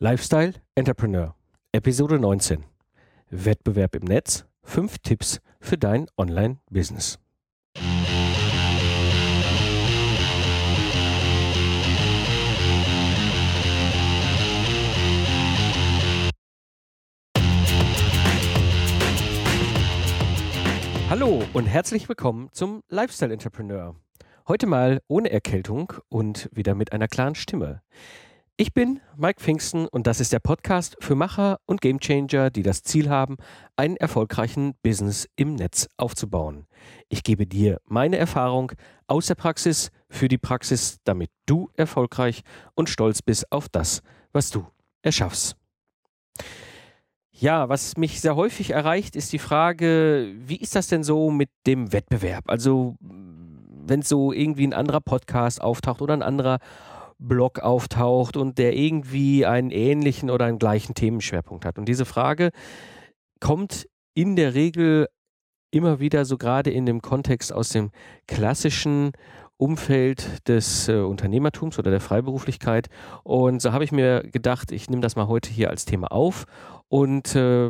Lifestyle Entrepreneur, Episode 19. Wettbewerb im Netz. Fünf Tipps für dein Online-Business. Hallo und herzlich willkommen zum Lifestyle Entrepreneur. Heute mal ohne Erkältung und wieder mit einer klaren Stimme. Ich bin Mike Pfingsten und das ist der Podcast für Macher und Gamechanger, die das Ziel haben, einen erfolgreichen Business im Netz aufzubauen. Ich gebe dir meine Erfahrung aus der Praxis für die Praxis, damit du erfolgreich und stolz bist auf das, was du erschaffst. Ja, was mich sehr häufig erreicht, ist die Frage, wie ist das denn so mit dem Wettbewerb? Also, wenn so irgendwie ein anderer Podcast auftaucht oder ein anderer Blog auftaucht und der irgendwie einen ähnlichen oder einen gleichen Themenschwerpunkt hat. Und diese Frage kommt in der Regel immer wieder so gerade in dem Kontext aus dem klassischen Umfeld des äh, Unternehmertums oder der Freiberuflichkeit. Und so habe ich mir gedacht, ich nehme das mal heute hier als Thema auf und äh,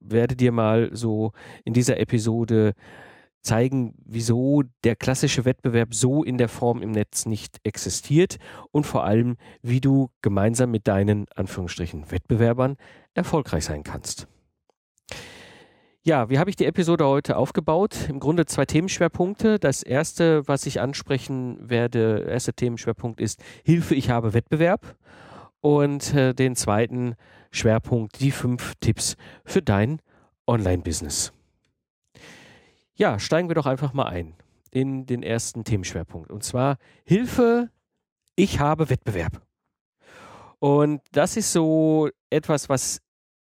werde dir mal so in dieser Episode zeigen, wieso der klassische Wettbewerb so in der Form im Netz nicht existiert und vor allem, wie du gemeinsam mit deinen Anführungsstrichen Wettbewerbern erfolgreich sein kannst. Ja, wie habe ich die Episode heute aufgebaut? Im Grunde zwei Themenschwerpunkte. Das erste, was ich ansprechen werde, der erste Themenschwerpunkt ist Hilfe, ich habe Wettbewerb. Und äh, den zweiten Schwerpunkt, die fünf Tipps für dein Online-Business. Ja, steigen wir doch einfach mal ein in den ersten Themenschwerpunkt. Und zwar Hilfe, ich habe Wettbewerb. Und das ist so etwas, was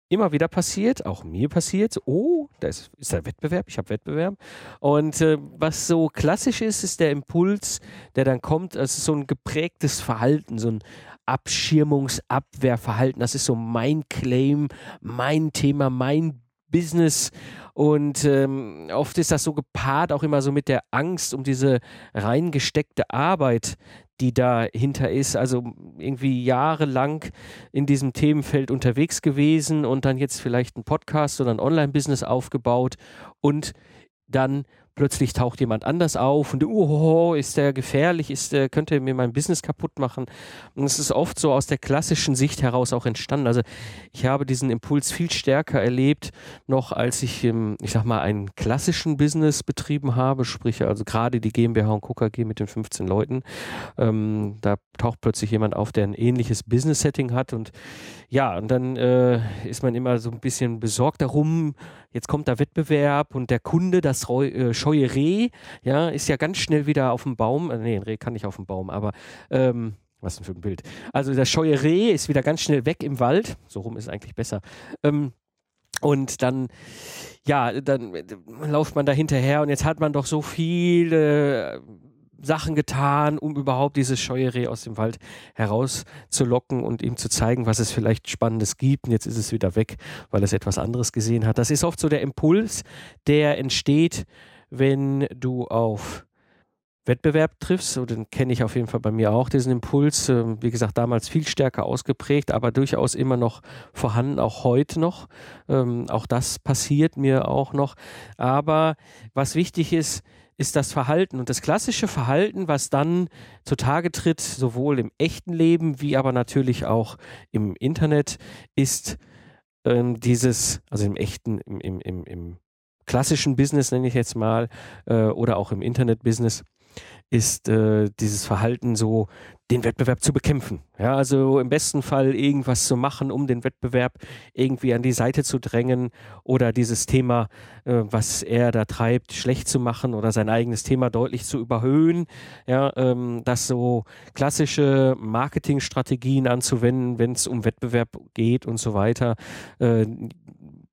immer wieder passiert, auch mir passiert. Oh, da ist, ist der Wettbewerb, ich habe Wettbewerb. Und äh, was so klassisch ist, ist der Impuls, der dann kommt. Es ist so ein geprägtes Verhalten, so ein Abschirmungsabwehrverhalten. Das ist so mein Claim, mein Thema, mein Business und ähm, oft ist das so gepaart auch immer so mit der Angst um diese reingesteckte Arbeit, die dahinter ist. Also irgendwie jahrelang in diesem Themenfeld unterwegs gewesen und dann jetzt vielleicht ein Podcast oder ein Online-Business aufgebaut und dann plötzlich taucht jemand anders auf und oh, ist der gefährlich, ist der, könnte mir mein Business kaputt machen. Und es ist oft so aus der klassischen Sicht heraus auch entstanden. Also ich habe diesen Impuls viel stärker erlebt, noch als ich, ich sag mal, einen klassischen Business betrieben habe, sprich also gerade die GmbH und KKG mit den 15 Leuten. Ähm, da taucht plötzlich jemand auf, der ein ähnliches Business-Setting hat und ja, und dann äh, ist man immer so ein bisschen besorgt darum, jetzt kommt der Wettbewerb und der Kunde, das äh, scheue Reh, ja, ist ja ganz schnell wieder auf dem Baum. Äh, nee, ein Reh kann nicht auf dem Baum, aber ähm, was denn für ein Bild. Also das scheue Reh ist wieder ganz schnell weg im Wald. So rum ist eigentlich besser. Ähm, und dann, ja, dann äh, läuft man da hinterher und jetzt hat man doch so viele Sachen getan, um überhaupt dieses scheue Reh aus dem Wald herauszulocken und ihm zu zeigen, was es vielleicht Spannendes gibt. Und jetzt ist es wieder weg, weil es etwas anderes gesehen hat. Das ist oft so der Impuls, der entsteht, wenn du auf Wettbewerb triffst, so den kenne ich auf jeden Fall bei mir auch, diesen Impuls, ähm, wie gesagt, damals viel stärker ausgeprägt, aber durchaus immer noch vorhanden, auch heute noch. Ähm, auch das passiert mir auch noch. Aber was wichtig ist, ist das Verhalten. Und das klassische Verhalten, was dann zutage tritt, sowohl im echten Leben wie aber natürlich auch im Internet, ist ähm, dieses, also im echten, im, im, im, im klassischen Business nenne ich jetzt mal, äh, oder auch im Internet-Business, ist äh, dieses Verhalten so, den Wettbewerb zu bekämpfen. Ja, also im besten Fall irgendwas zu machen, um den Wettbewerb irgendwie an die Seite zu drängen oder dieses Thema, äh, was er da treibt, schlecht zu machen oder sein eigenes Thema deutlich zu überhöhen. Ja, ähm, das so klassische Marketingstrategien anzuwenden, wenn es um Wettbewerb geht und so weiter. Äh,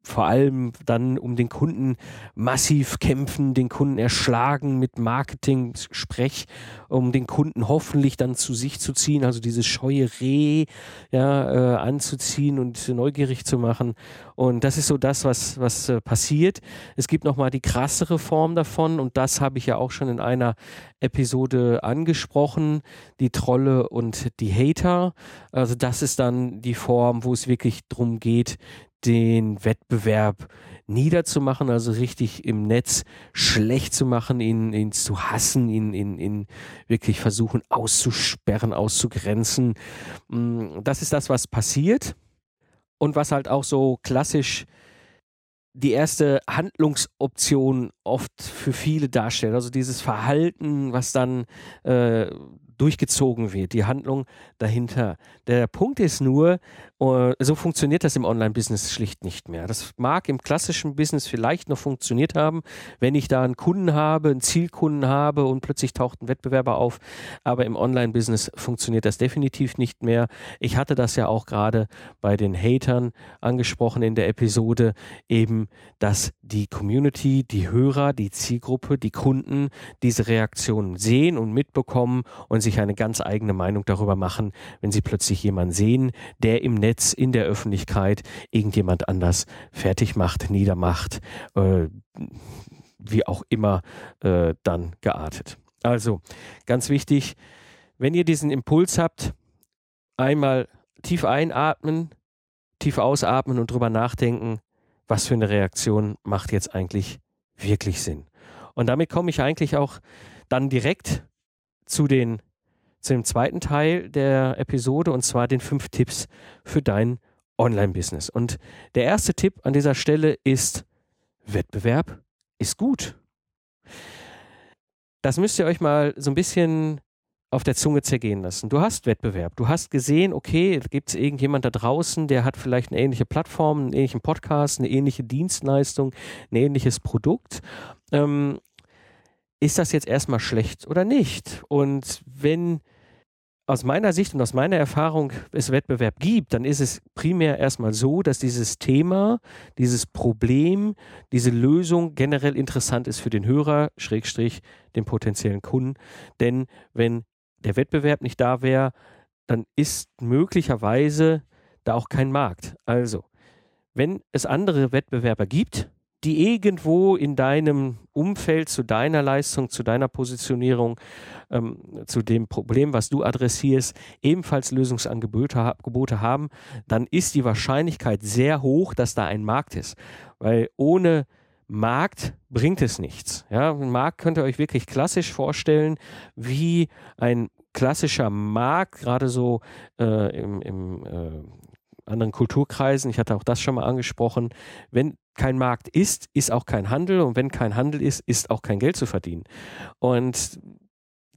vor allem dann um den Kunden massiv kämpfen, den Kunden erschlagen mit Marketing-Sprech, um den Kunden hoffentlich dann zu sich zu ziehen, also dieses scheue Reh ja, äh, anzuziehen und neugierig zu machen. Und das ist so das, was, was äh, passiert. Es gibt nochmal die krassere Form davon und das habe ich ja auch schon in einer Episode angesprochen, die Trolle und die Hater. Also das ist dann die Form, wo es wirklich darum geht, den Wettbewerb niederzumachen, also richtig im Netz schlecht zu machen, ihn, ihn zu hassen, ihn, ihn, ihn wirklich versuchen auszusperren, auszugrenzen. Mm, das ist das, was passiert und was halt auch so klassisch die erste Handlungsoption oft für viele darstellt. Also dieses Verhalten, was dann äh, durchgezogen wird, die Handlung dahinter. Der Punkt ist nur, uh, so funktioniert das im Online-Business schlicht nicht mehr. Das mag im klassischen Business vielleicht noch funktioniert haben, wenn ich da einen Kunden habe, einen Zielkunden habe und plötzlich taucht ein Wettbewerber auf. Aber im Online-Business funktioniert das definitiv nicht mehr. Ich hatte das ja auch gerade bei den Hatern angesprochen in der Episode, eben, dass die Community, die Hörer, die Zielgruppe, die Kunden diese Reaktionen sehen und mitbekommen und sich eine ganz eigene Meinung darüber machen, wenn sie plötzlich jemanden sehen, der im Netz, in der Öffentlichkeit irgendjemand anders fertig macht, niedermacht, äh, wie auch immer äh, dann geartet. Also ganz wichtig, wenn ihr diesen Impuls habt, einmal tief einatmen, tief ausatmen und drüber nachdenken, was für eine Reaktion macht jetzt eigentlich wirklich Sinn. Und damit komme ich eigentlich auch dann direkt zu den zu dem zweiten Teil der Episode und zwar den fünf Tipps für dein Online-Business. Und der erste Tipp an dieser Stelle ist, Wettbewerb ist gut. Das müsst ihr euch mal so ein bisschen auf der Zunge zergehen lassen. Du hast Wettbewerb. Du hast gesehen, okay, gibt es irgendjemand da draußen, der hat vielleicht eine ähnliche Plattform, einen ähnlichen Podcast, eine ähnliche Dienstleistung, ein ähnliches Produkt. Ähm, ist das jetzt erstmal schlecht oder nicht? Und wenn aus meiner Sicht und aus meiner Erfahrung es Wettbewerb gibt, dann ist es primär erstmal so, dass dieses Thema, dieses Problem, diese Lösung generell interessant ist für den Hörer, Schrägstrich, den potenziellen Kunden. Denn wenn der Wettbewerb nicht da wäre, dann ist möglicherweise da auch kein Markt. Also, wenn es andere Wettbewerber gibt, die irgendwo in deinem Umfeld zu deiner Leistung, zu deiner Positionierung, ähm, zu dem Problem, was du adressierst, ebenfalls Lösungsangebote Gebote haben, dann ist die Wahrscheinlichkeit sehr hoch, dass da ein Markt ist. Weil ohne Markt bringt es nichts. Ja, ein Markt könnt ihr euch wirklich klassisch vorstellen, wie ein klassischer Markt, gerade so äh, im, im äh, anderen Kulturkreisen, ich hatte auch das schon mal angesprochen, wenn kein Markt ist, ist auch kein Handel und wenn kein Handel ist, ist auch kein Geld zu verdienen. Und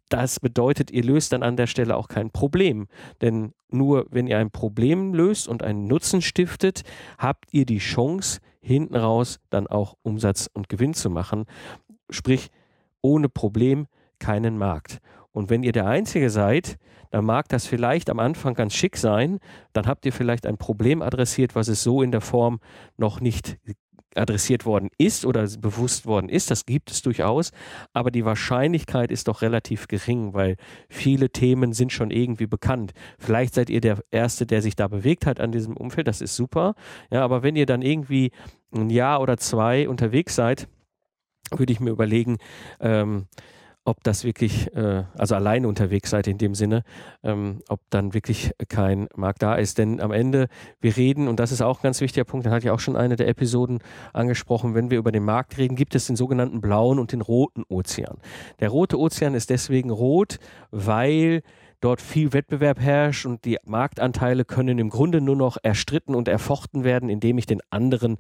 das bedeutet, ihr löst dann an der Stelle auch kein Problem. Denn nur wenn ihr ein Problem löst und einen Nutzen stiftet, habt ihr die Chance, hinten raus dann auch Umsatz und Gewinn zu machen. Sprich, ohne Problem keinen Markt. Und wenn ihr der Einzige seid, dann mag das vielleicht am Anfang ganz schick sein. Dann habt ihr vielleicht ein Problem adressiert, was es so in der Form noch nicht adressiert worden ist oder bewusst worden ist. Das gibt es durchaus. Aber die Wahrscheinlichkeit ist doch relativ gering, weil viele Themen sind schon irgendwie bekannt. Vielleicht seid ihr der Erste, der sich da bewegt hat an diesem Umfeld. Das ist super. Ja, aber wenn ihr dann irgendwie ein Jahr oder zwei unterwegs seid, würde ich mir überlegen, ähm, ob das wirklich, äh, also alleine unterwegs seid in dem Sinne, ähm, ob dann wirklich kein Markt da ist. Denn am Ende, wir reden, und das ist auch ein ganz wichtiger Punkt, den hatte ich auch schon eine der Episoden angesprochen, wenn wir über den Markt reden, gibt es den sogenannten blauen und den roten Ozean. Der rote Ozean ist deswegen rot, weil dort viel Wettbewerb herrscht und die Marktanteile können im Grunde nur noch erstritten und erfochten werden, indem ich den anderen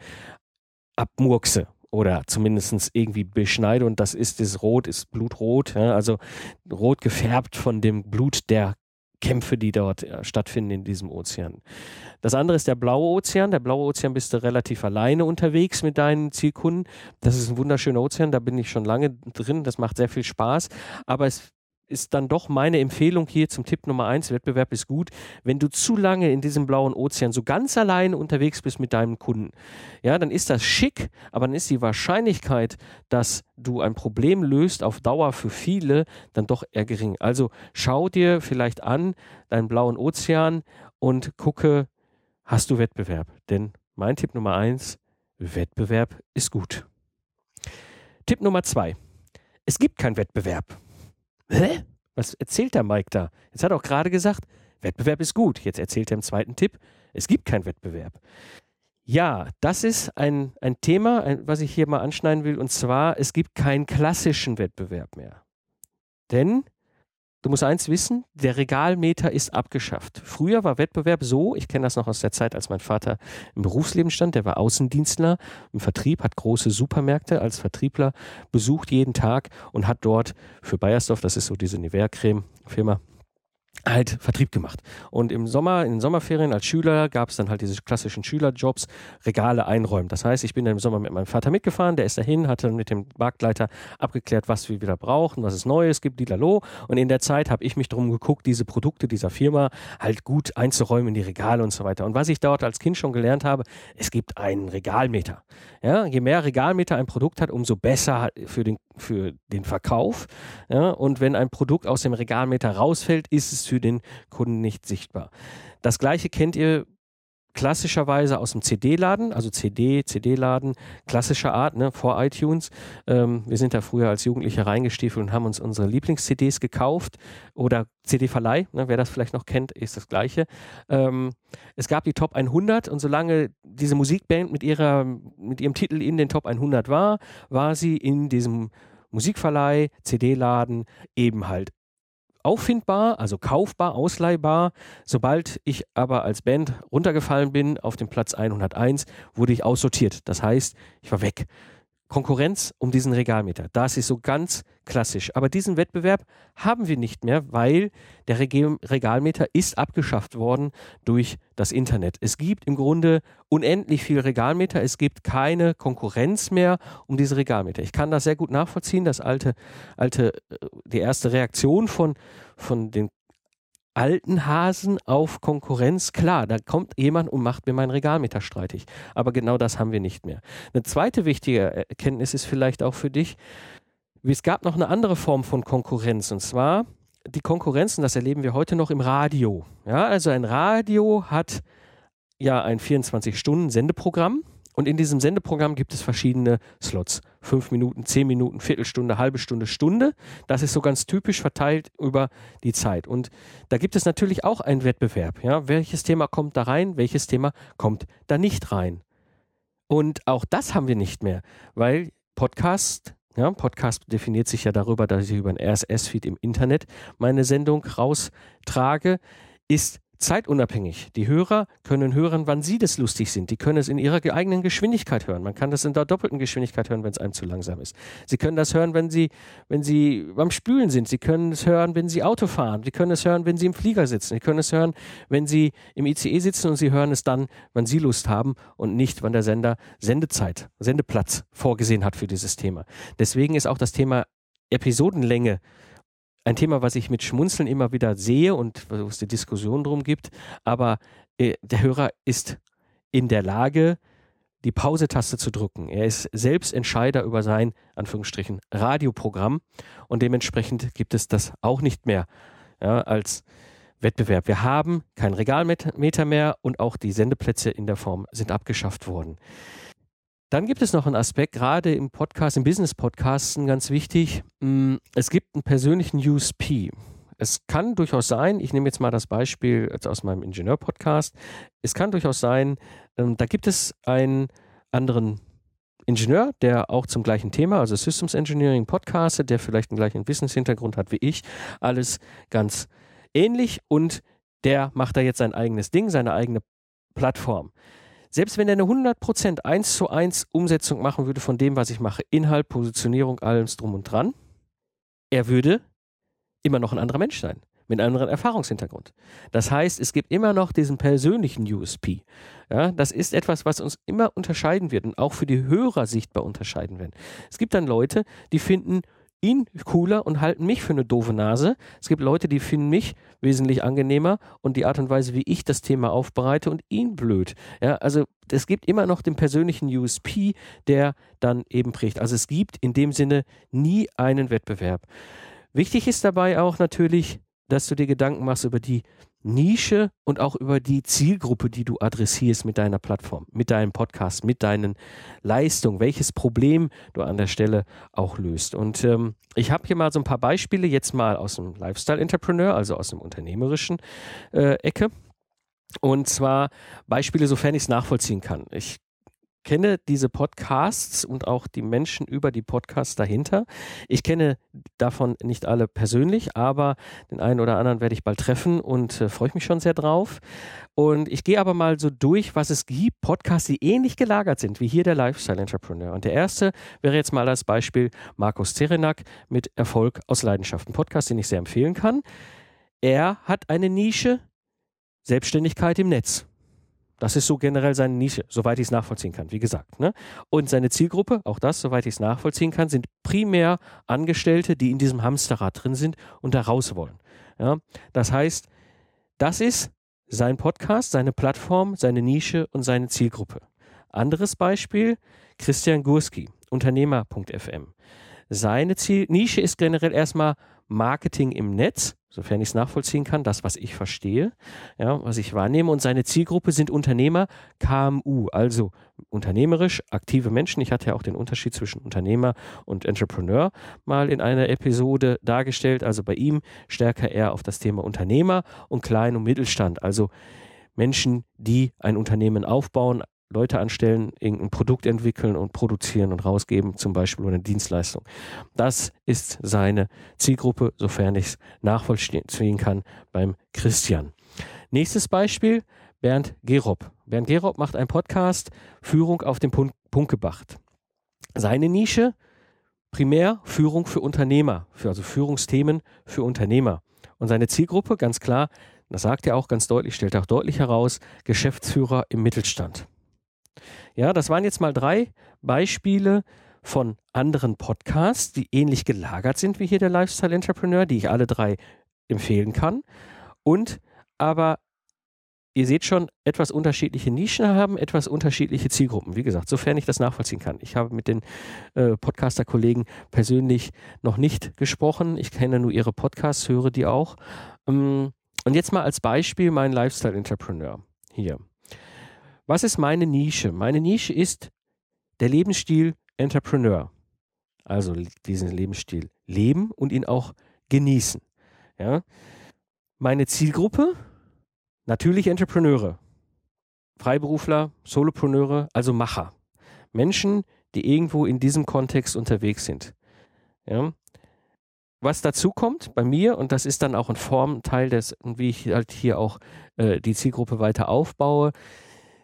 abmurkse oder zumindest irgendwie beschneide und das ist das Rot, ist blutrot, ja, also rot gefärbt von dem Blut der Kämpfe, die dort ja, stattfinden in diesem Ozean. Das andere ist der blaue Ozean. Der blaue Ozean bist du relativ alleine unterwegs mit deinen Zielkunden. Das ist ein wunderschöner Ozean, da bin ich schon lange drin, das macht sehr viel Spaß, aber es ist dann doch meine Empfehlung hier zum Tipp Nummer eins, Wettbewerb ist gut, wenn du zu lange in diesem blauen Ozean so ganz alleine unterwegs bist mit deinem Kunden. Ja, dann ist das schick, aber dann ist die Wahrscheinlichkeit, dass du ein Problem löst auf Dauer für viele, dann doch eher gering. Also schau dir vielleicht an deinen blauen Ozean und gucke, hast du Wettbewerb? Denn mein Tipp Nummer eins, Wettbewerb ist gut. Tipp Nummer zwei. Es gibt keinen Wettbewerb. Hä? Was erzählt der Mike da? Jetzt hat er auch gerade gesagt, Wettbewerb ist gut. Jetzt erzählt er im zweiten Tipp, es gibt keinen Wettbewerb. Ja, das ist ein, ein Thema, ein, was ich hier mal anschneiden will, und zwar, es gibt keinen klassischen Wettbewerb mehr. Denn Du musst eins wissen, der Regalmeter ist abgeschafft. Früher war Wettbewerb so, ich kenne das noch aus der Zeit, als mein Vater im Berufsleben stand, der war Außendienstler im Vertrieb, hat große Supermärkte als Vertriebler besucht jeden Tag und hat dort für Bayersdorf, das ist so diese Nivea-Creme-Firma, halt Vertrieb gemacht. Und im Sommer, in den Sommerferien als Schüler gab es dann halt diese klassischen Schülerjobs, Regale einräumen. Das heißt, ich bin dann im Sommer mit meinem Vater mitgefahren, der ist dahin, hatte mit dem Marktleiter abgeklärt, was wir wieder brauchen, was es Neues gibt, Lilalo. Und in der Zeit habe ich mich darum geguckt, diese Produkte dieser Firma halt gut einzuräumen in die Regale und so weiter. Und was ich dort als Kind schon gelernt habe, es gibt einen Regalmeter. Ja, je mehr Regalmeter ein Produkt hat, umso besser für den, für den Verkauf. Ja, und wenn ein Produkt aus dem Regalmeter rausfällt, ist es für den Kunden nicht sichtbar. Das gleiche kennt ihr klassischerweise aus dem CD-Laden, also CD, CD-Laden, klassischer Art, ne, vor iTunes. Ähm, wir sind da früher als Jugendliche reingestiefelt und haben uns unsere Lieblings-CDs gekauft oder CD-Verleih, ne, wer das vielleicht noch kennt, ist das Gleiche. Ähm, es gab die Top 100 und solange diese Musikband mit, ihrer, mit ihrem Titel in den Top 100 war, war sie in diesem Musikverleih, CD-Laden eben halt auffindbar, also kaufbar, ausleihbar. Sobald ich aber als Band runtergefallen bin auf den Platz 101, wurde ich aussortiert. Das heißt, ich war weg. Konkurrenz um diesen Regalmeter. Das ist so ganz klassisch. Aber diesen Wettbewerb haben wir nicht mehr, weil der Regalmeter ist abgeschafft worden durch das Internet. Es gibt im Grunde unendlich viel Regalmeter. Es gibt keine Konkurrenz mehr um diese Regalmeter. Ich kann das sehr gut nachvollziehen. Das alte, alte, äh, die erste Reaktion von, von den alten Hasen auf Konkurrenz, klar, da kommt jemand und macht mir meinen Regalmeter streitig. Aber genau das haben wir nicht mehr. Eine zweite wichtige Erkenntnis ist vielleicht auch für dich, es gab noch eine andere Form von Konkurrenz und zwar die Konkurrenz, und das erleben wir heute noch im Radio. Ja, also ein Radio hat ja ein 24-Stunden-Sendeprogramm und in diesem Sendeprogramm gibt es verschiedene Slots. Fünf Minuten, zehn Minuten, Viertelstunde, halbe Stunde, Stunde. Das ist so ganz typisch verteilt über die Zeit. Und da gibt es natürlich auch einen Wettbewerb. Ja? Welches Thema kommt da rein? Welches Thema kommt da nicht rein? Und auch das haben wir nicht mehr, weil Podcast ja, Podcast definiert sich ja darüber, dass ich über ein RSS-Feed im Internet meine Sendung raustrage, ist zeitunabhängig. Die Hörer können hören, wann sie das lustig sind. Die können es in ihrer eigenen Geschwindigkeit hören. Man kann das in der doppelten Geschwindigkeit hören, wenn es einem zu langsam ist. Sie können das hören, wenn sie, wenn sie beim Spülen sind. Sie können es hören, wenn sie Auto fahren. Sie können es hören, wenn sie im Flieger sitzen. Sie können es hören, wenn sie im ICE sitzen und sie hören es dann, wann sie Lust haben und nicht, wann der Sender Sendezeit, Sendeplatz vorgesehen hat für dieses Thema. Deswegen ist auch das Thema Episodenlänge ein Thema, was ich mit Schmunzeln immer wieder sehe und wo es die Diskussion drum gibt. Aber äh, der Hörer ist in der Lage, die Pause-Taste zu drücken. Er ist selbst Entscheider über sein, Anführungsstrichen, Radioprogramm und dementsprechend gibt es das auch nicht mehr ja, als Wettbewerb. Wir haben kein Regalmeter mehr und auch die Sendeplätze in der Form sind abgeschafft worden. Dann gibt es noch einen Aspekt, gerade im Podcast, im Business-Podcasten ganz wichtig. Mm, es gibt einen persönlichen USP. Es kann durchaus sein, ich nehme jetzt mal das Beispiel aus meinem Ingenieur-Podcast, es kann durchaus sein, ähm, da gibt es einen anderen Ingenieur, der auch zum gleichen Thema, also Systems Engineering podcastet, der vielleicht einen gleichen Wissenshintergrund hat wie ich, alles ganz ähnlich und der macht da jetzt sein eigenes Ding, seine eigene Plattform. Selbst wenn er eine 100% 1 zu 1 Umsetzung machen würde von dem, was ich mache, Inhalt, Positionierung, alles drum und dran, er würde immer noch ein anderer Mensch sein, mit einem anderen Erfahrungshintergrund. Das heißt, es gibt immer noch diesen persönlichen USP. Ja, das ist etwas, was uns immer unterscheiden wird und auch für die Hörer sichtbar unterscheiden werden. Es gibt dann Leute, die finden ihn cooler und halten mich für eine doofe Nase. Es gibt Leute, die finden mich wesentlich angenehmer und die Art und Weise, wie ich das Thema aufbereite und ihn blöd. Ja, also es gibt immer noch den persönlichen USP, der dann eben prägt. Also es gibt in dem Sinne nie einen Wettbewerb. Wichtig ist dabei auch natürlich, dass du dir Gedanken machst über die Nische und auch über die Zielgruppe, die du adressierst mit deiner Plattform, mit deinem Podcast, mit deinen Leistungen, welches Problem du an der Stelle auch löst. Und ähm, ich habe hier mal so ein paar Beispiele, jetzt mal aus dem Lifestyle-Entrepreneur, also aus dem unternehmerischen äh, Ecke. Und zwar Beispiele, sofern ich es nachvollziehen kann. Ich kenne diese Podcasts und auch die Menschen über die Podcasts dahinter. Ich kenne davon nicht alle persönlich, aber den einen oder anderen werde ich bald treffen und äh, freue mich schon sehr drauf. Und ich gehe aber mal so durch, was es gibt, Podcasts, die ähnlich gelagert sind wie hier der Lifestyle Entrepreneur. Und der erste wäre jetzt mal als Beispiel Markus Zerenak mit Erfolg aus Leidenschaft. Ein Podcast, den ich sehr empfehlen kann. Er hat eine Nische, Selbstständigkeit im Netz. Das ist so generell seine Nische, soweit ich es nachvollziehen kann, wie gesagt. Ne? Und seine Zielgruppe, auch das, soweit ich es nachvollziehen kann, sind primär Angestellte, die in diesem Hamsterrad drin sind und da raus wollen. Ja? Das heißt, das ist sein Podcast, seine Plattform, seine Nische und seine Zielgruppe. Anderes Beispiel, Christian Gurski, Unternehmer.fm. Seine Ziel Nische ist generell erstmal Marketing im Netz sofern ich es nachvollziehen kann, das, was ich verstehe, ja, was ich wahrnehme. Und seine Zielgruppe sind Unternehmer, KMU, also unternehmerisch aktive Menschen. Ich hatte ja auch den Unterschied zwischen Unternehmer und Entrepreneur mal in einer Episode dargestellt. Also bei ihm stärker eher auf das Thema Unternehmer und Klein- und Mittelstand, also Menschen, die ein Unternehmen aufbauen, Leute anstellen, irgendein Produkt entwickeln und produzieren und rausgeben, zum Beispiel eine Dienstleistung. Das ist seine Zielgruppe, sofern ich es nachvollziehen kann, beim Christian. Nächstes Beispiel, Bernd Gerob. Bernd Gerob macht einen Podcast, Führung auf dem Punkt, gebracht. Seine Nische, primär Führung für Unternehmer, für, also Führungsthemen für Unternehmer. Und seine Zielgruppe, ganz klar, das sagt er auch ganz deutlich, stellt er auch deutlich heraus, Geschäftsführer im Mittelstand. Ja, das waren jetzt mal drei Beispiele von anderen Podcasts, die ähnlich gelagert sind wie hier der Lifestyle Entrepreneur, die ich alle drei empfehlen kann. Und aber ihr seht schon, etwas unterschiedliche Nischen haben, etwas unterschiedliche Zielgruppen. Wie gesagt, sofern ich das nachvollziehen kann. Ich habe mit den äh, Podcaster-Kollegen persönlich noch nicht gesprochen. Ich kenne nur ihre Podcasts, höre die auch. Ähm, und jetzt mal als Beispiel mein Lifestyle-Entrepreneur hier. Was ist meine Nische? Meine Nische ist der Lebensstil Entrepreneur. Also diesen Lebensstil leben und ihn auch genießen. Ja? Meine Zielgruppe? Natürlich Entrepreneure. Freiberufler, Solopreneure, also Macher. Menschen, die irgendwo in diesem Kontext unterwegs sind. Ja? Was dazu kommt bei mir, und das ist dann auch ein Formteil des, wie ich halt hier auch äh, die Zielgruppe weiter aufbaue,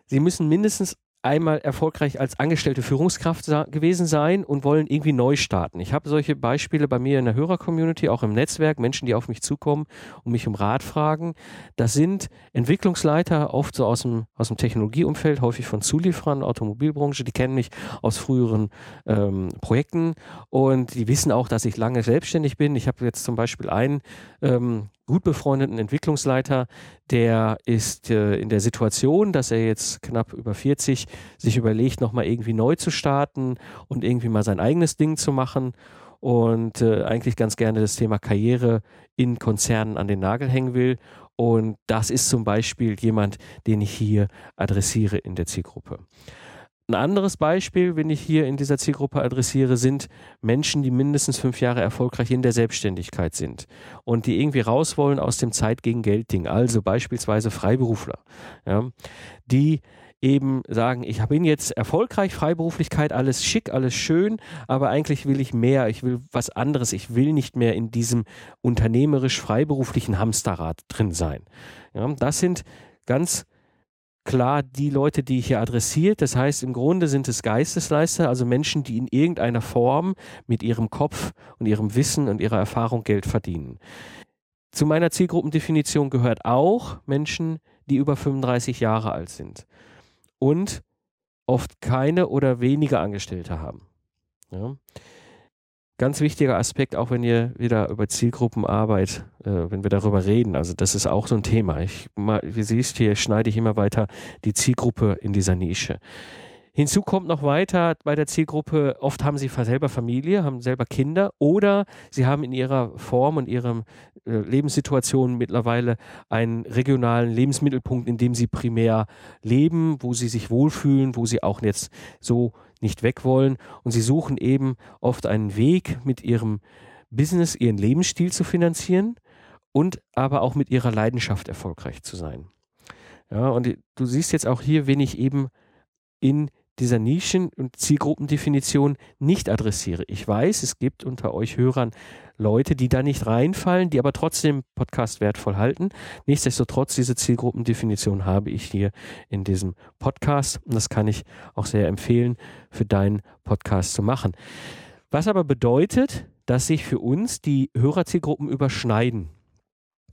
sie müssen mindestens einmal erfolgreich als angestellte Führungskraft gewesen sein und wollen irgendwie neu starten. Ich habe solche Beispiele bei mir in der Hörer-Community, auch im Netzwerk, Menschen, die auf mich zukommen und mich um Rat fragen. Das sind Entwicklungsleiter, oft so aus dem, aus dem Technologieumfeld, häufig von Zulieferern, Automobilbranche, die kennen mich aus früheren ähm, Projekten und die wissen auch, dass ich lange selbstständig bin. Ich habe jetzt zum Beispiel einen ähm, gut befreundeten Entwicklungsleiter, der ist äh, in der Situation, dass er jetzt knapp über 40 sich überlegt, nochmal irgendwie neu zu starten und irgendwie mal sein eigenes Ding zu machen und äh, eigentlich ganz gerne das Thema Karriere in Konzernen an den Nagel hängen will. Und das ist zum Beispiel jemand, den ich hier adressiere in der Zielgruppe. Ein anderes Beispiel, wenn ich hier in dieser Zielgruppe adressiere, sind Menschen, die mindestens fünf Jahre erfolgreich in der Selbstständigkeit sind und die irgendwie raus wollen aus dem Zeit gegen Geld Ding. Also beispielsweise Freiberufler, ja, die eben sagen, ich bin jetzt erfolgreich, Freiberuflichkeit, alles schick, alles schön, aber eigentlich will ich mehr, ich will was anderes, ich will nicht mehr in diesem unternehmerisch freiberuflichen Hamsterrad drin sein. Ja, das sind ganz klar die Leute, die ich hier adressiert. Das heißt, im Grunde sind es Geistesleister, also Menschen, die in irgendeiner Form mit ihrem Kopf und ihrem Wissen und ihrer Erfahrung Geld verdienen. Zu meiner Zielgruppendefinition gehört auch Menschen, die über 35 Jahre alt sind und oft keine oder wenige Angestellte haben. Ja. ganz wichtiger Aspekt, auch wenn ihr wieder über Zielgruppenarbeit, äh, wenn wir darüber reden. Also das ist auch so ein Thema. Ich, mal, wie siehst hier schneide ich immer weiter die Zielgruppe in dieser Nische. Hinzu kommt noch weiter bei der Zielgruppe, oft haben sie selber Familie, haben selber Kinder oder sie haben in ihrer Form und ihrer äh, Lebenssituation mittlerweile einen regionalen Lebensmittelpunkt, in dem sie primär leben, wo sie sich wohlfühlen, wo sie auch jetzt so nicht weg wollen. Und sie suchen eben oft einen Weg, mit ihrem Business ihren Lebensstil zu finanzieren und aber auch mit ihrer Leidenschaft erfolgreich zu sein. Ja, und du siehst jetzt auch hier, wen ich eben in dieser Nischen- und Zielgruppendefinition nicht adressiere. Ich weiß, es gibt unter euch Hörern Leute, die da nicht reinfallen, die aber trotzdem Podcast wertvoll halten. Nichtsdestotrotz, diese Zielgruppendefinition habe ich hier in diesem Podcast und das kann ich auch sehr empfehlen, für deinen Podcast zu machen. Was aber bedeutet, dass sich für uns die Hörerzielgruppen überschneiden.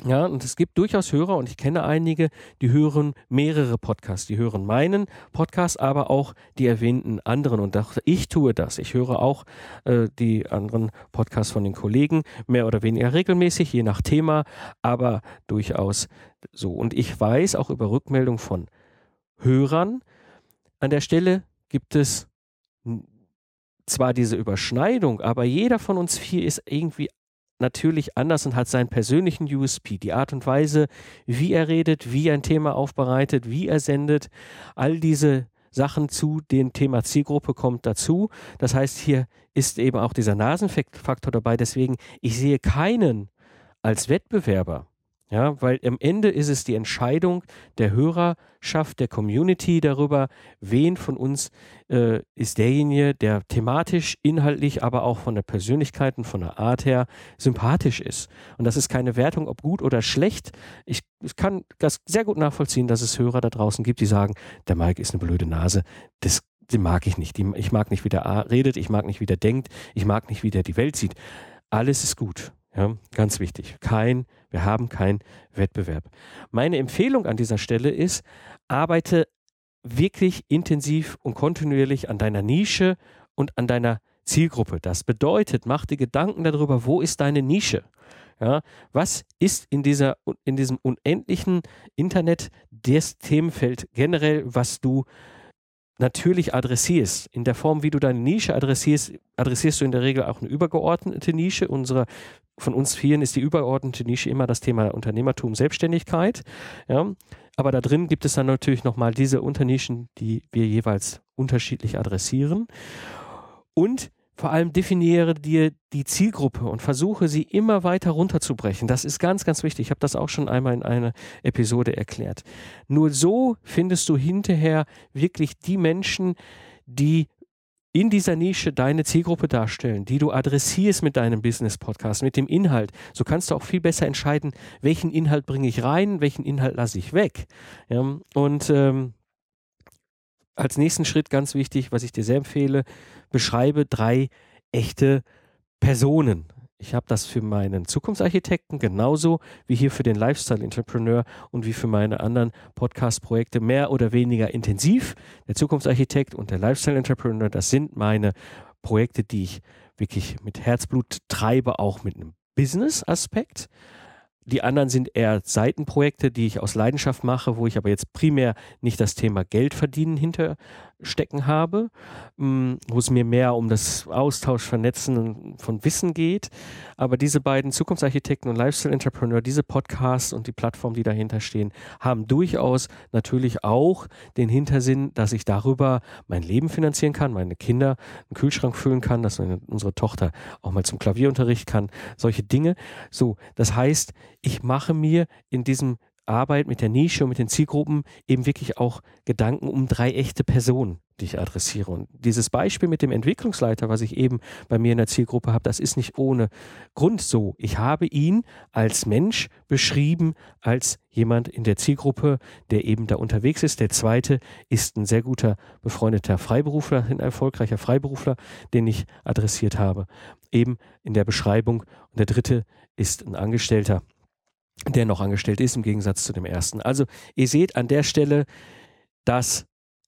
Ja, und es gibt durchaus Hörer, und ich kenne einige, die hören mehrere Podcasts. Die hören meinen Podcast, aber auch die erwähnten anderen. Und ich tue das. Ich höre auch äh, die anderen Podcasts von den Kollegen, mehr oder weniger regelmäßig, je nach Thema, aber durchaus so. Und ich weiß auch über Rückmeldung von Hörern, an der Stelle gibt es zwar diese Überschneidung, aber jeder von uns vier ist irgendwie natürlich anders und hat seinen persönlichen USP. Die Art und Weise, wie er redet, wie er ein Thema aufbereitet, wie er sendet, all diese Sachen zu dem Thema Zielgruppe kommt dazu. Das heißt, hier ist eben auch dieser Nasenfaktor dabei. Deswegen, ich sehe keinen als Wettbewerber. Ja, weil am Ende ist es die Entscheidung der Hörerschaft, der Community darüber, wen von uns äh, ist derjenige, der thematisch, inhaltlich, aber auch von der Persönlichkeit und von der Art her sympathisch ist. Und das ist keine Wertung, ob gut oder schlecht. Ich, ich kann das sehr gut nachvollziehen, dass es Hörer da draußen gibt, die sagen, der Mike ist eine blöde Nase. Das den mag ich nicht. ich mag nicht, wie der redet, ich mag nicht, wie der denkt, ich mag nicht, wie der die Welt sieht. Alles ist gut. Ja, ganz wichtig. Kein, wir haben keinen Wettbewerb. Meine Empfehlung an dieser Stelle ist, arbeite wirklich intensiv und kontinuierlich an deiner Nische und an deiner Zielgruppe. Das bedeutet, mach dir Gedanken darüber, wo ist deine Nische? Ja, was ist in, dieser, in diesem unendlichen Internet das Themenfeld generell, was du natürlich adressierst. In der Form, wie du deine Nische adressierst, adressierst du in der Regel auch eine übergeordnete Nische. Unsere, von uns vielen ist die übergeordnete Nische immer das Thema Unternehmertum, Selbstständigkeit. Ja. Aber da drin gibt es dann natürlich nochmal diese Unternischen, die wir jeweils unterschiedlich adressieren. Und vor allem definiere dir die Zielgruppe und versuche sie immer weiter runterzubrechen. Das ist ganz, ganz wichtig. Ich habe das auch schon einmal in einer Episode erklärt. Nur so findest du hinterher wirklich die Menschen, die in dieser Nische deine Zielgruppe darstellen, die du adressierst mit deinem Business-Podcast, mit dem Inhalt. So kannst du auch viel besser entscheiden, welchen Inhalt bringe ich rein, welchen Inhalt lasse ich weg. Ja, und ähm, als nächsten Schritt ganz wichtig, was ich dir sehr empfehle, beschreibe drei echte Personen. Ich habe das für meinen Zukunftsarchitekten genauso wie hier für den Lifestyle Entrepreneur und wie für meine anderen Podcast-Projekte mehr oder weniger intensiv. Der Zukunftsarchitekt und der Lifestyle Entrepreneur, das sind meine Projekte, die ich wirklich mit Herzblut treibe, auch mit einem Business-Aspekt. Die anderen sind eher Seitenprojekte, die ich aus Leidenschaft mache, wo ich aber jetzt primär nicht das Thema Geld verdienen hinterstecken habe, mm, wo es mir mehr um das Austausch, Vernetzen von Wissen geht. Aber diese beiden Zukunftsarchitekten und Lifestyle Entrepreneur, diese Podcasts und die Plattformen, die dahinter stehen, haben durchaus natürlich auch den Hintersinn, dass ich darüber mein Leben finanzieren kann, meine Kinder einen Kühlschrank füllen kann, dass unsere Tochter auch mal zum Klavierunterricht kann, solche Dinge. So, das heißt, ich mache mir in diesem Arbeit mit der Nische und mit den Zielgruppen eben wirklich auch Gedanken um drei echte Personen, die ich adressiere. Und dieses Beispiel mit dem Entwicklungsleiter, was ich eben bei mir in der Zielgruppe habe, das ist nicht ohne Grund so. Ich habe ihn als Mensch beschrieben, als jemand in der Zielgruppe, der eben da unterwegs ist. Der zweite ist ein sehr guter befreundeter Freiberufler, ein erfolgreicher Freiberufler, den ich adressiert habe, eben in der Beschreibung. Und der dritte ist ein Angestellter, der noch angestellt ist, im Gegensatz zu dem ersten. Also ihr seht an der Stelle, dass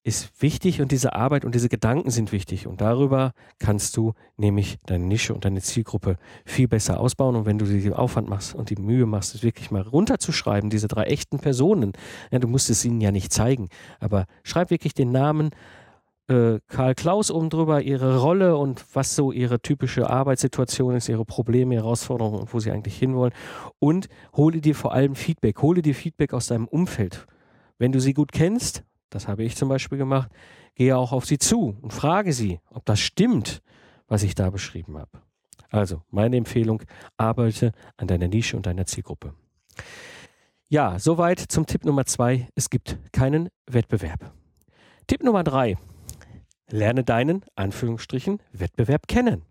ist wichtig und diese Arbeit und diese Gedanken sind wichtig. Und darüber kannst du nämlich deine Nische und deine Zielgruppe viel besser ausbauen. Und wenn du dir den Aufwand machst und die Mühe machst, es wirklich mal runterzuschreiben, diese drei echten Personen, ja, du musst es ihnen ja nicht zeigen, aber schreib wirklich den Namen, äh, Karl Klaus oben drüber, ihre Rolle und was so ihre typische Arbeitssituation ist, ihre Probleme, Herausforderungen und wo sie eigentlich hinwollen. Und hole dir vor allem Feedback. Hole dir Feedback aus deinem Umfeld. Wenn du sie gut kennst, das habe ich zum Beispiel gemacht, gehe auch auf sie zu und frage sie, ob das stimmt, was ich da beschrieben habe. Also, meine Empfehlung, arbeite an deiner Nische und deiner Zielgruppe. Ja, soweit zum Tipp Nummer zwei. Es gibt keinen Wettbewerb. Tipp Nummer drei. Lerne deinen, Anführungsstrichen, Wettbewerb kennen.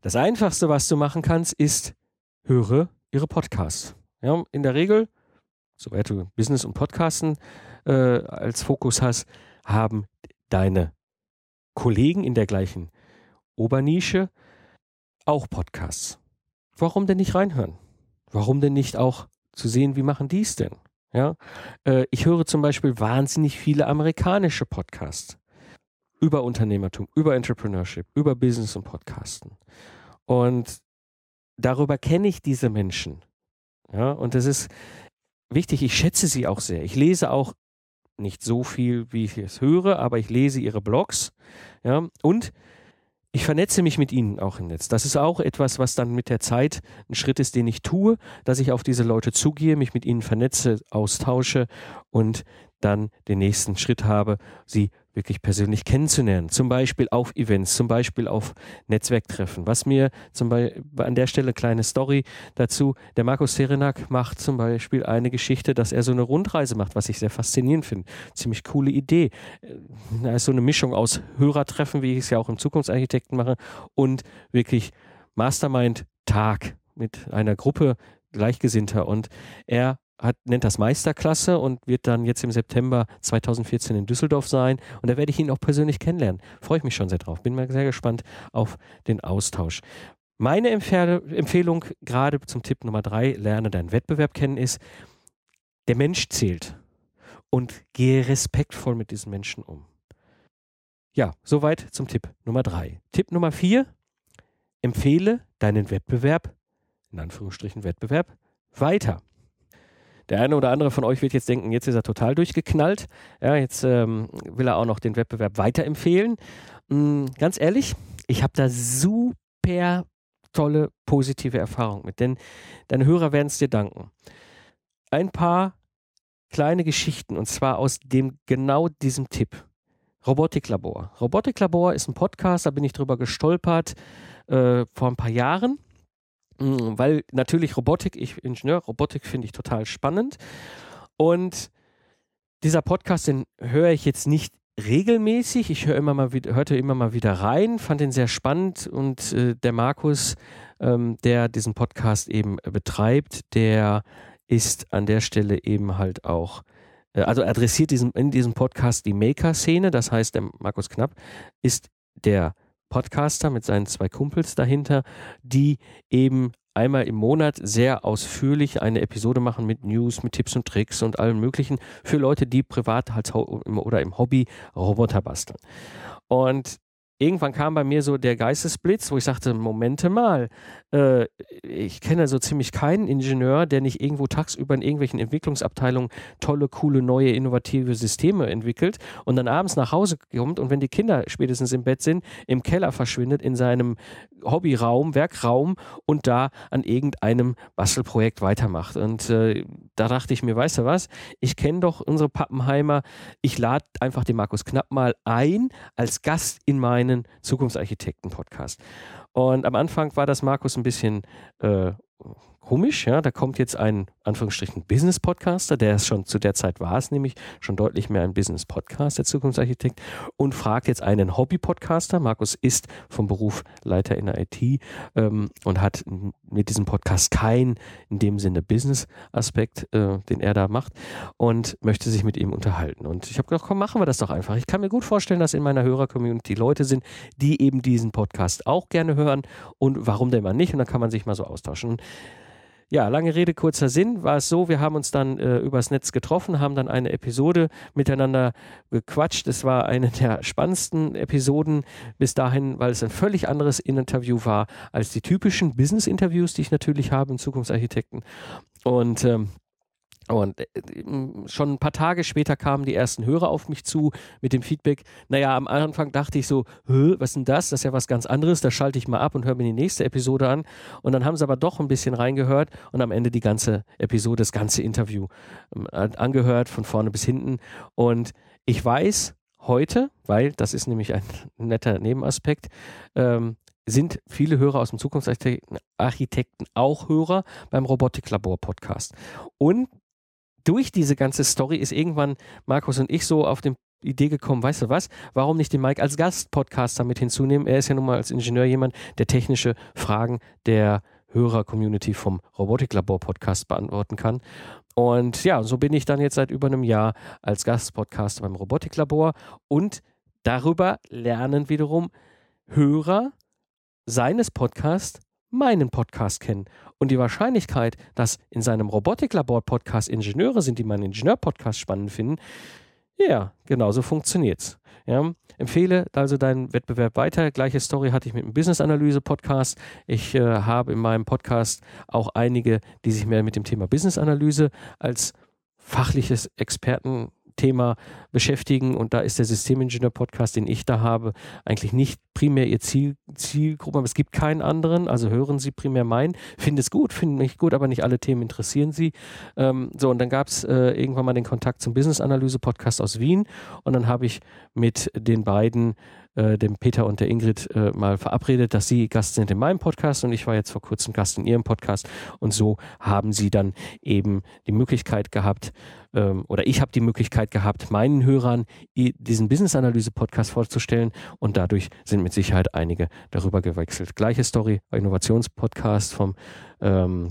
Das Einfachste, was du machen kannst, ist, höre ihre Podcasts. Ja, in der Regel, soweit du Business und Podcasten äh, als Fokus hast, haben deine Kollegen in der gleichen Obernische auch Podcasts. Warum denn nicht reinhören? Warum denn nicht auch zu sehen, wie machen die es denn? Ja, äh, ich höre zum Beispiel wahnsinnig viele amerikanische Podcasts über Unternehmertum, über Entrepreneurship, über Business und Podcasten. Und darüber kenne ich diese Menschen. Ja, und das ist wichtig. Ich schätze sie auch sehr. Ich lese auch nicht so viel, wie ich es höre, aber ich lese ihre Blogs. Ja, und ich vernetze mich mit ihnen auch im Netz. Das ist auch etwas, was dann mit der Zeit ein Schritt ist, den ich tue, dass ich auf diese Leute zugehe, mich mit ihnen vernetze, austausche und dann den nächsten Schritt habe, sie wirklich persönlich kennenzulernen. Zum Beispiel auf Events, zum Beispiel auf Netzwerktreffen. Was mir zum Beispiel an der Stelle kleine Story dazu, der Markus Serenak macht zum Beispiel eine Geschichte, dass er so eine Rundreise macht, was ich sehr faszinierend finde. Ziemlich coole Idee. Da ist so eine Mischung aus Hörertreffen, wie ich es ja auch im Zukunftsarchitekten mache, und wirklich Mastermind-Tag mit einer Gruppe Gleichgesinnter. Und er hat, nennt das Meisterklasse und wird dann jetzt im September 2014 in Düsseldorf sein. Und da werde ich ihn auch persönlich kennenlernen. Freue ich mich schon sehr drauf. Bin mal sehr gespannt auf den Austausch. Meine Empfehlung gerade zum Tipp Nummer drei, lerne deinen Wettbewerb kennen, ist, der Mensch zählt und gehe respektvoll mit diesen Menschen um. Ja, soweit zum Tipp Nummer drei. Tipp Nummer vier, empfehle deinen Wettbewerb, in Anführungsstrichen Wettbewerb, weiter. Der eine oder andere von euch wird jetzt denken, jetzt ist er total durchgeknallt. Ja, jetzt ähm, will er auch noch den Wettbewerb weiterempfehlen. Mhm, ganz ehrlich, ich habe da super tolle positive Erfahrungen mit, denn deine Hörer werden es dir danken. Ein paar kleine Geschichten und zwar aus dem genau diesem Tipp. Robotiklabor. Robotiklabor ist ein Podcast, da bin ich drüber gestolpert äh, vor ein paar Jahren. Mm, weil natürlich Robotik, ich Ingenieur, Robotik finde ich total spannend. Und dieser Podcast, den höre ich jetzt nicht regelmäßig. Ich höre immer mal wieder, hörte immer mal wieder rein, fand ihn sehr spannend und äh, der Markus, ähm, der diesen Podcast eben äh, betreibt, der ist an der Stelle eben halt auch, äh, also adressiert diesen, in diesem Podcast die Maker-Szene. Das heißt, der Markus Knapp ist der Podcaster mit seinen zwei Kumpels dahinter, die eben einmal im Monat sehr ausführlich eine Episode machen mit News, mit Tipps und Tricks und allem Möglichen für Leute, die privat halt oder im Hobby Roboter basteln. Und irgendwann kam bei mir so der Geistesblitz, wo ich sagte, Momente mal, äh, ich kenne so ziemlich keinen Ingenieur, der nicht irgendwo tagsüber in irgendwelchen Entwicklungsabteilungen tolle, coole, neue, innovative Systeme entwickelt und dann abends nach Hause kommt und wenn die Kinder spätestens im Bett sind, im Keller verschwindet, in seinem Hobbyraum, Werkraum und da an irgendeinem Bastelprojekt weitermacht. Und äh, da dachte ich mir, weißt du was, ich kenne doch unsere Pappenheimer, ich lade einfach den Markus Knapp mal ein als Gast in meinen Zukunftsarchitekten-Podcast. Und am Anfang war das Markus ein bisschen äh, komisch. Ja, da kommt jetzt ein Anführungsstrichen Business-Podcaster, der es schon zu der Zeit war, es nämlich schon deutlich mehr ein Business-Podcast, der Zukunftsarchitekt, und fragt jetzt einen Hobby-Podcaster. Markus ist vom Beruf Leiter in der IT ähm, und hat mit diesem Podcast keinen in dem Sinne Business-Aspekt, äh, den er da macht, und möchte sich mit ihm unterhalten. Und ich habe gedacht, komm, machen wir das doch einfach. Ich kann mir gut vorstellen, dass in meiner Hörer-Community Leute sind, die eben diesen Podcast auch gerne hören und warum denn mal nicht? Und dann kann man sich mal so austauschen. ja, lange Rede, kurzer Sinn, war es so, wir haben uns dann äh, übers Netz getroffen, haben dann eine Episode miteinander gequatscht. Es war eine der spannendsten Episoden bis dahin, weil es ein völlig anderes Interview war als die typischen Business-Interviews, die ich natürlich habe in Zukunftsarchitekten. Und ähm, und äh, schon ein paar Tage später kamen die ersten Hörer auf mich zu mit dem Feedback. Naja, am Anfang dachte ich so, was ist denn das? Das ist ja was ganz anderes. Da schalte ich mal ab und höre mir die nächste Episode an. Und dann haben sie aber doch ein bisschen reingehört und am Ende die ganze Episode, das ganze Interview ähm, angehört, von vorne bis hinten. Und ich weiß heute, weil das ist nämlich ein netter Nebenaspekt, ähm, sind viele Hörer aus dem Zukunftsarchitekten auch Hörer beim Robotiklabor-Podcast. Und durch diese ganze Story ist irgendwann Markus und ich so auf die Idee gekommen, weißt du was, warum nicht den Mike als Gastpodcaster mit hinzunehmen? Er ist ja nun mal als Ingenieur jemand, der technische Fragen der Hörer-Community vom Robotiklabor-Podcast beantworten kann. Und ja, so bin ich dann jetzt seit über einem Jahr als Gastpodcaster beim Robotiklabor und darüber lernen wiederum Hörer seines Podcasts meinen Podcast kennen. Und die Wahrscheinlichkeit, dass in seinem Robotiklabor-Podcast Ingenieure sind, die meinen Ingenieur-Podcast spannend finden, ja, genauso funktioniert's. Ja, empfehle also deinen Wettbewerb weiter. Gleiche Story hatte ich mit dem Business-Analyse-Podcast. Ich äh, habe in meinem Podcast auch einige, die sich mehr mit dem Thema Business-Analyse als fachliches Experten Thema beschäftigen. Und da ist der Systemingenieur-Podcast, den ich da habe, eigentlich nicht primär ihr Ziel, Zielgruppe, aber es gibt keinen anderen. Also hören Sie primär meinen. Finde es gut, finde mich gut, aber nicht alle Themen interessieren Sie. Ähm, so, und dann gab es äh, irgendwann mal den Kontakt zum Business-Analyse-Podcast aus Wien. Und dann habe ich mit den beiden äh, dem Peter und der Ingrid äh, mal verabredet, dass sie Gast sind in meinem Podcast und ich war jetzt vor kurzem Gast in ihrem Podcast und so haben sie dann eben die Möglichkeit gehabt ähm, oder ich habe die Möglichkeit gehabt, meinen Hörern diesen Business Analyse Podcast vorzustellen und dadurch sind mit Sicherheit einige darüber gewechselt. Gleiche Story, Innovationspodcast vom ähm,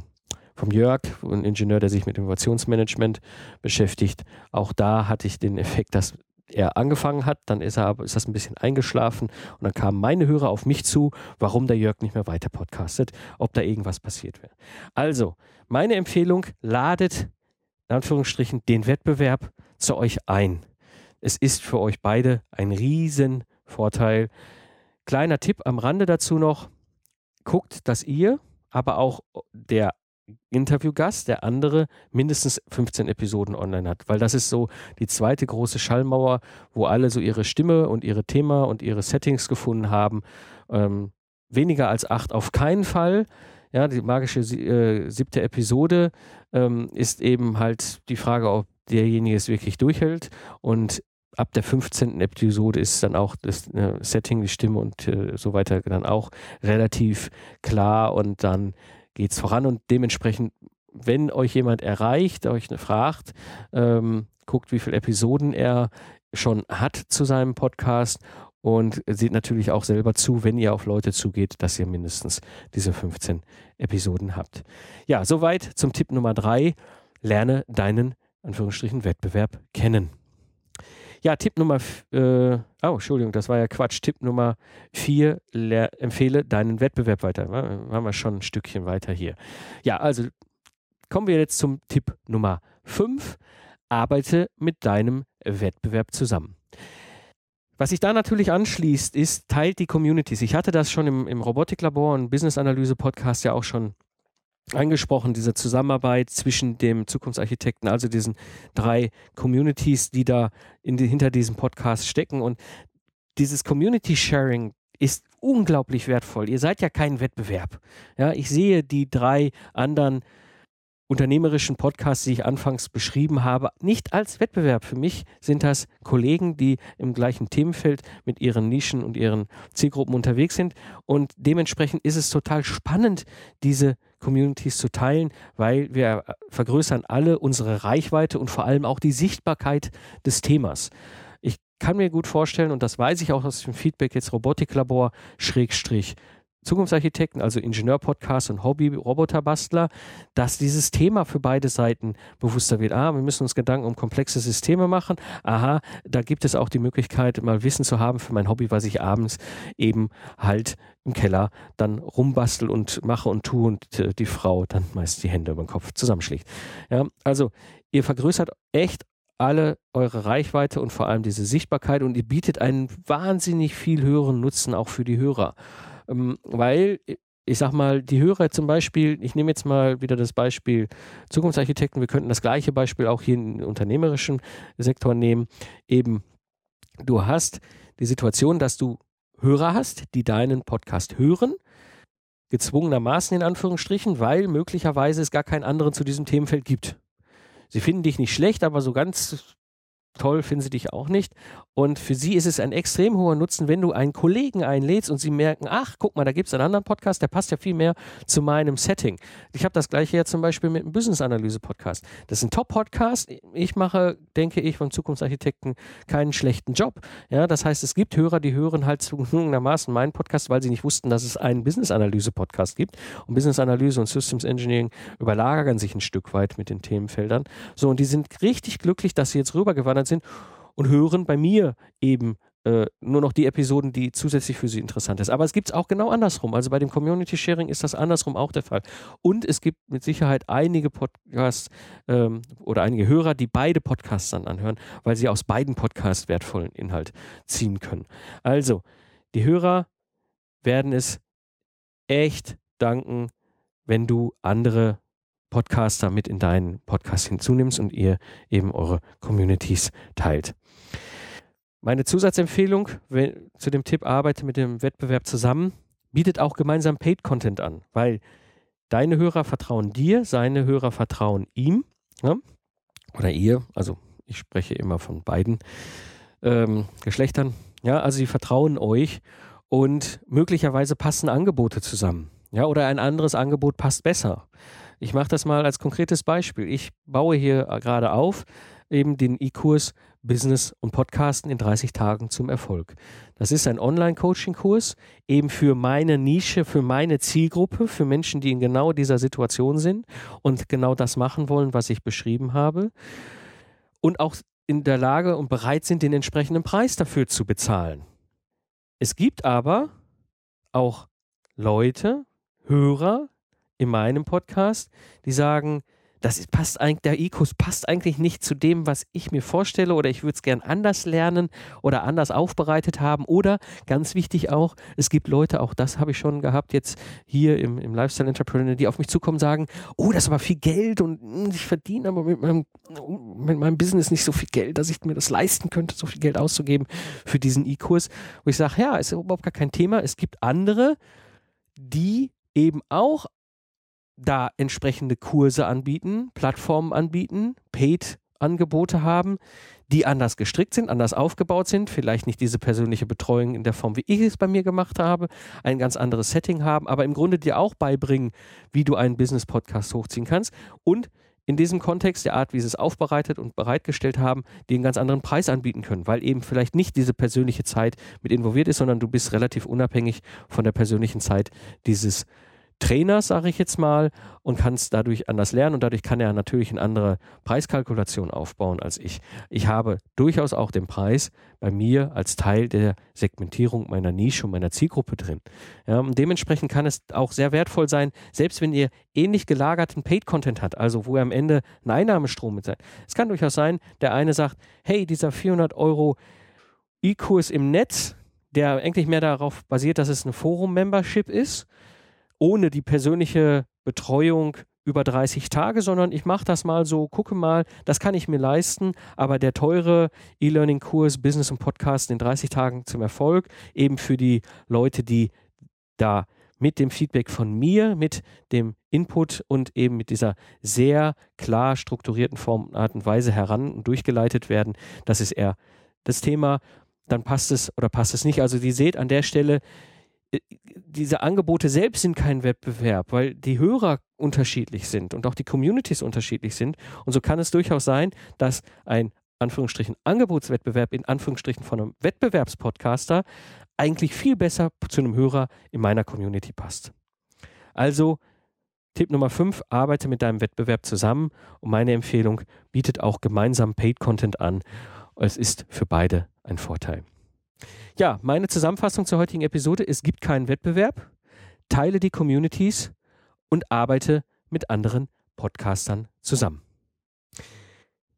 vom Jörg, ein Ingenieur, der sich mit Innovationsmanagement beschäftigt. Auch da hatte ich den Effekt, dass er angefangen hat, dann ist er ist das ein bisschen eingeschlafen und dann kamen meine Hörer auf mich zu, warum der Jörg nicht mehr weiter podcastet, ob da irgendwas passiert wäre. Also, meine Empfehlung, ladet in Anführungsstrichen den Wettbewerb zu euch ein. Es ist für euch beide ein Riesenvorteil. Kleiner Tipp am Rande dazu noch, guckt, dass ihr, aber auch der Interviewgast, der andere mindestens 15 Episoden online hat, weil das ist so die zweite große Schallmauer, wo alle so ihre Stimme und ihre Thema und ihre Settings gefunden haben. Ähm, weniger als acht auf keinen Fall. Ja, die magische äh, siebte Episode ähm, ist eben halt die Frage, ob derjenige es wirklich durchhält und ab der 15. Episode ist dann auch das äh, Setting, die Stimme und äh, so weiter dann auch relativ klar und dann geht es voran und dementsprechend, wenn euch jemand erreicht, euch fragt, ähm, guckt, wie viele Episoden er schon hat zu seinem Podcast und seht natürlich auch selber zu, wenn ihr auf Leute zugeht, dass ihr mindestens diese 15 Episoden habt. Ja, soweit zum Tipp Nummer drei. Lerne deinen Anführungsstrichen Wettbewerb kennen. Ja, Tipp Nummer, äh, oh, Entschuldigung, das war ja Quatsch. Tipp Nummer vier, empfehle deinen Wettbewerb weiter. Waren wir schon ein Stückchen weiter hier. Ja, also kommen wir jetzt zum Tipp Nummer fünf. Arbeite mit deinem Wettbewerb zusammen. Was sich da natürlich anschließt, ist, teilt die Communities. Ich hatte das schon im, im Robotiklabor und Business Analyse Podcast ja auch schon angesprochen, diese Zusammenarbeit zwischen dem Zukunftsarchitekten, also diesen drei Communities, die da die, hinter diesem Podcast stecken. Und dieses Community Sharing ist unglaublich wertvoll. Ihr seid ja kein Wettbewerb. Ja, ich sehe die drei anderen unternehmerischen Podcasts, die ich anfangs beschrieben habe, nicht als Wettbewerb. Für mich sind das Kollegen, die im gleichen Themenfeld mit ihren Nischen und ihren Zielgruppen unterwegs sind. Und dementsprechend ist es total spannend, diese Communities zu teilen, weil wir vergrößern alle unsere Reichweite und vor allem auch die Sichtbarkeit des Themas. Ich kann mir gut vorstellen, und das weiß ich auch aus dem Feedback jetzt Robotiklabor, Schrägstrich Zukunftsarchitekten, also Ingenieur-Podcast und Hobby-Roboterbastler, dass dieses Thema für beide Seiten bewusster wird. Ah, wir müssen uns Gedanken um komplexe Systeme machen. Aha, da gibt es auch die Möglichkeit, mal Wissen zu haben für mein Hobby, was ich abends eben halt im Keller dann rumbastel und mache und tue und äh, die Frau dann meist die Hände über den Kopf zusammenschlägt. Ja, also ihr vergrößert echt alle eure Reichweite und vor allem diese Sichtbarkeit und ihr bietet einen wahnsinnig viel höheren Nutzen auch für die Hörer. Ähm, weil ich sag mal, die Hörer zum Beispiel, ich nehme jetzt mal wieder das Beispiel Zukunftsarchitekten, wir könnten das gleiche Beispiel auch hier im unternehmerischen Sektor nehmen. Eben, du hast die Situation, dass du Hörer hast, die deinen Podcast hören, gezwungenermaßen in Anführungsstrichen, weil möglicherweise es gar keinen anderen zu diesem Themenfeld gibt. Sie finden dich nicht schlecht, aber so ganz toll finden sie dich auch nicht. Und für sie ist es ein extrem hoher Nutzen, wenn du einen Kollegen einlädst und sie merken, ach, guck mal, da gibt es einen anderen Podcast, der passt ja viel mehr zu meinem Setting. Ich habe das gleiche ja zum Beispiel mit einem Business-Analyse-Podcast. Das ist ein Top-Podcast. Ich mache, denke ich, vom Zukunftsarchitekten keinen schlechten Job. Ja, das heißt, es gibt Hörer, die hören halt zugegebenermaßen meinen Podcast, weil sie nicht wussten, dass es einen Business-Analyse-Podcast gibt. Und Business-Analyse und Systems Engineering überlagern sich ein Stück weit mit den Themenfeldern. So, und die sind richtig glücklich, dass sie jetzt rübergewandert sind und hören bei mir eben äh, nur noch die Episoden, die zusätzlich für sie interessant ist. Aber es gibt es auch genau andersrum. Also bei dem Community Sharing ist das andersrum auch der Fall. Und es gibt mit Sicherheit einige Podcasts ähm, oder einige Hörer, die beide Podcasts dann anhören, weil sie aus beiden Podcasts wertvollen Inhalt ziehen können. Also, die Hörer werden es echt danken, wenn du andere Podcaster mit in deinen Podcast hinzunimmst und ihr eben eure Communities teilt. Meine Zusatzempfehlung wenn, zu dem Tipp, arbeite mit dem Wettbewerb zusammen, bietet auch gemeinsam Paid Content an, weil deine Hörer vertrauen dir, seine Hörer vertrauen ihm ja? oder ihr, also ich spreche immer von beiden ähm, Geschlechtern, ja, also sie vertrauen euch und möglicherweise passen Angebote zusammen, ja, oder ein anderes Angebot passt besser. Ich mache das mal als konkretes Beispiel. Ich baue hier äh, gerade auf eben den E-Kurs Business und Podcasten in 30 Tagen zum Erfolg. Das ist ein Online-Coaching-Kurs eben für meine Nische, für meine Zielgruppe, für Menschen, die in genau dieser Situation sind und genau das machen wollen, was ich beschrieben habe und auch in der Lage und bereit sind, den entsprechenden Preis dafür zu bezahlen. Es gibt aber auch Leute, Hörer, in meinem Podcast, die sagen, das passt eigentlich, der IQUS passt eigentlich nicht zu dem, was ich mir vorstelle oder ich würde es gern anders lernen oder anders aufbereitet haben. Oder ganz wichtig auch, es gibt Leute, auch das habe ich schon gehabt, jetzt hier im, im Lifestyle Entrepreneur, die auf mich zukommen und sagen, oh, das ist aber viel Geld und hm, ich verdiene aber mit meinem, mit meinem Business nicht so viel Geld, dass ich mir das leisten könnte, so viel Geld auszugeben für diesen E-Kurs. Wo ich sage, ja, ist überhaupt gar kein Thema. Es gibt andere, die eben auch da entsprechende Kurse anbieten, Plattformen anbieten, Paid-Angebote haben, die anders gestrickt sind, anders aufgebaut sind, vielleicht nicht diese persönliche Betreuung in der Form, wie ich es bei mir gemacht habe, ein ganz anderes Setting haben, aber im Grunde dir auch beibringen, wie du einen Business-Podcast hochziehen kannst und in diesem Kontext, der Art, wie sie es aufbereitet und bereitgestellt haben, die einen ganz anderen Preis anbieten können, weil eben vielleicht nicht diese persönliche Zeit mit involviert ist, sondern du bist relativ unabhängig von der persönlichen Zeit dieses Trainers, sage ich jetzt mal, und kannst dadurch anders lernen und dadurch kann er natürlich eine andere Preiskalkulation aufbauen als ich. Ich habe durchaus auch den Preis bei mir als Teil der Segmentierung meiner Nische und meiner Zielgruppe drin. Ja, dementsprechend kann es auch sehr wertvoll sein, selbst wenn ihr ähnlich gelagerten Paid-Content habt, also wo ihr am Ende ein Einnahmestrom mit seid. Es kann durchaus sein, der eine sagt, hey, dieser 400 Euro E-Kurs im Netz, der eigentlich mehr darauf basiert, dass es eine Forum-Membership ist, ohne die persönliche Betreuung über 30 Tage, sondern ich mache das mal so, gucke mal, das kann ich mir leisten, aber der teure E-Learning-Kurs Business und Podcast in 30 Tagen zum Erfolg, eben für die Leute, die da mit dem Feedback von mir, mit dem Input und eben mit dieser sehr klar strukturierten Form, Art und Weise heran und durchgeleitet werden, das ist eher das Thema, dann passt es oder passt es nicht. Also, ihr seht an der Stelle, diese Angebote selbst sind kein Wettbewerb, weil die Hörer unterschiedlich sind und auch die Communities unterschiedlich sind. Und so kann es durchaus sein, dass ein Anführungsstrichen Angebotswettbewerb in Anführungsstrichen von einem Wettbewerbspodcaster eigentlich viel besser zu einem Hörer in meiner Community passt. Also Tipp Nummer 5, arbeite mit deinem Wettbewerb zusammen und meine Empfehlung, bietet auch gemeinsam Paid Content an. Es ist für beide ein Vorteil. Ja, meine Zusammenfassung zur heutigen Episode, es gibt keinen Wettbewerb, teile die Communities und arbeite mit anderen Podcastern zusammen.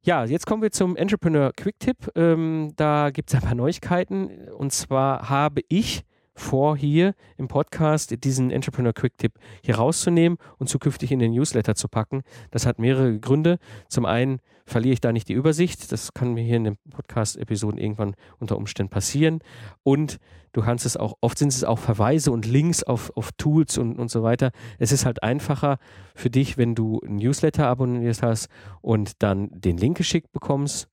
Ja, jetzt kommen wir zum Entrepreneur Quick Tip. Ähm, da gibt es ein paar Neuigkeiten. Und zwar habe ich vor, hier im Podcast diesen Entrepreneur Quick Tip hier rauszunehmen und zukünftig in den Newsletter zu packen. Das hat mehrere Gründe. Zum einen verliere ich da nicht die Übersicht. Das kann mir hier in den Podcast-Episoden irgendwann unter Umständen passieren. Und du kannst es auch, oft sind es auch Verweise und Links auf, auf Tools und, und so weiter. Es ist halt einfacher für dich, wenn du ein Newsletter abonniert hast und dann den Link geschickt bekommst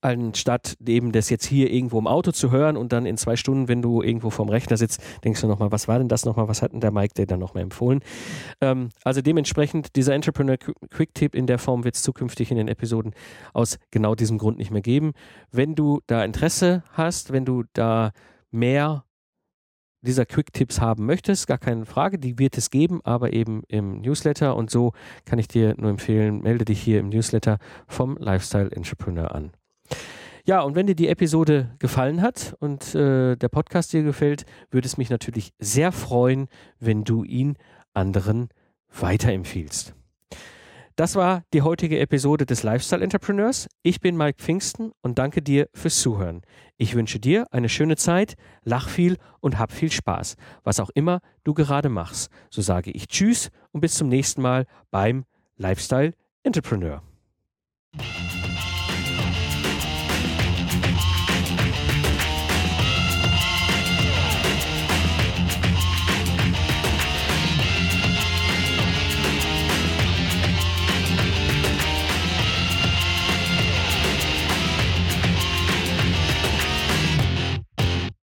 anstatt eben das jetzt hier irgendwo im Auto zu hören und dann in zwei Stunden, wenn du irgendwo vorm Rechner sitzt, denkst du nochmal, was war denn das nochmal, was hat denn der Mike dir dann nochmal empfohlen? Ähm, also dementsprechend, dieser Entrepreneur Quick Tip in der Form wird es zukünftig in den Episoden aus genau diesem Grund nicht mehr geben. Wenn du da Interesse hast, wenn du da mehr dieser Quick-Tipps haben möchtest, gar keine Frage, die wird es geben, aber eben im Newsletter und so kann ich dir nur empfehlen, melde dich hier im Newsletter vom Lifestyle Entrepreneur an. Ja, und wenn dir die Episode gefallen hat und äh, der Podcast dir gefällt, würde es mich natürlich sehr freuen, wenn du ihn anderen weiterempfiehlst. Das war die heutige Episode des Lifestyle Entrepreneurs. Ich bin Mike Pfingsten und danke dir fürs Zuhören. Ich wünsche dir eine schöne Zeit, lach viel und hab viel Spaß, was auch immer du gerade machst. So sage ich Tschüss und bis zum nächsten Mal beim Lifestyle Entrepreneur.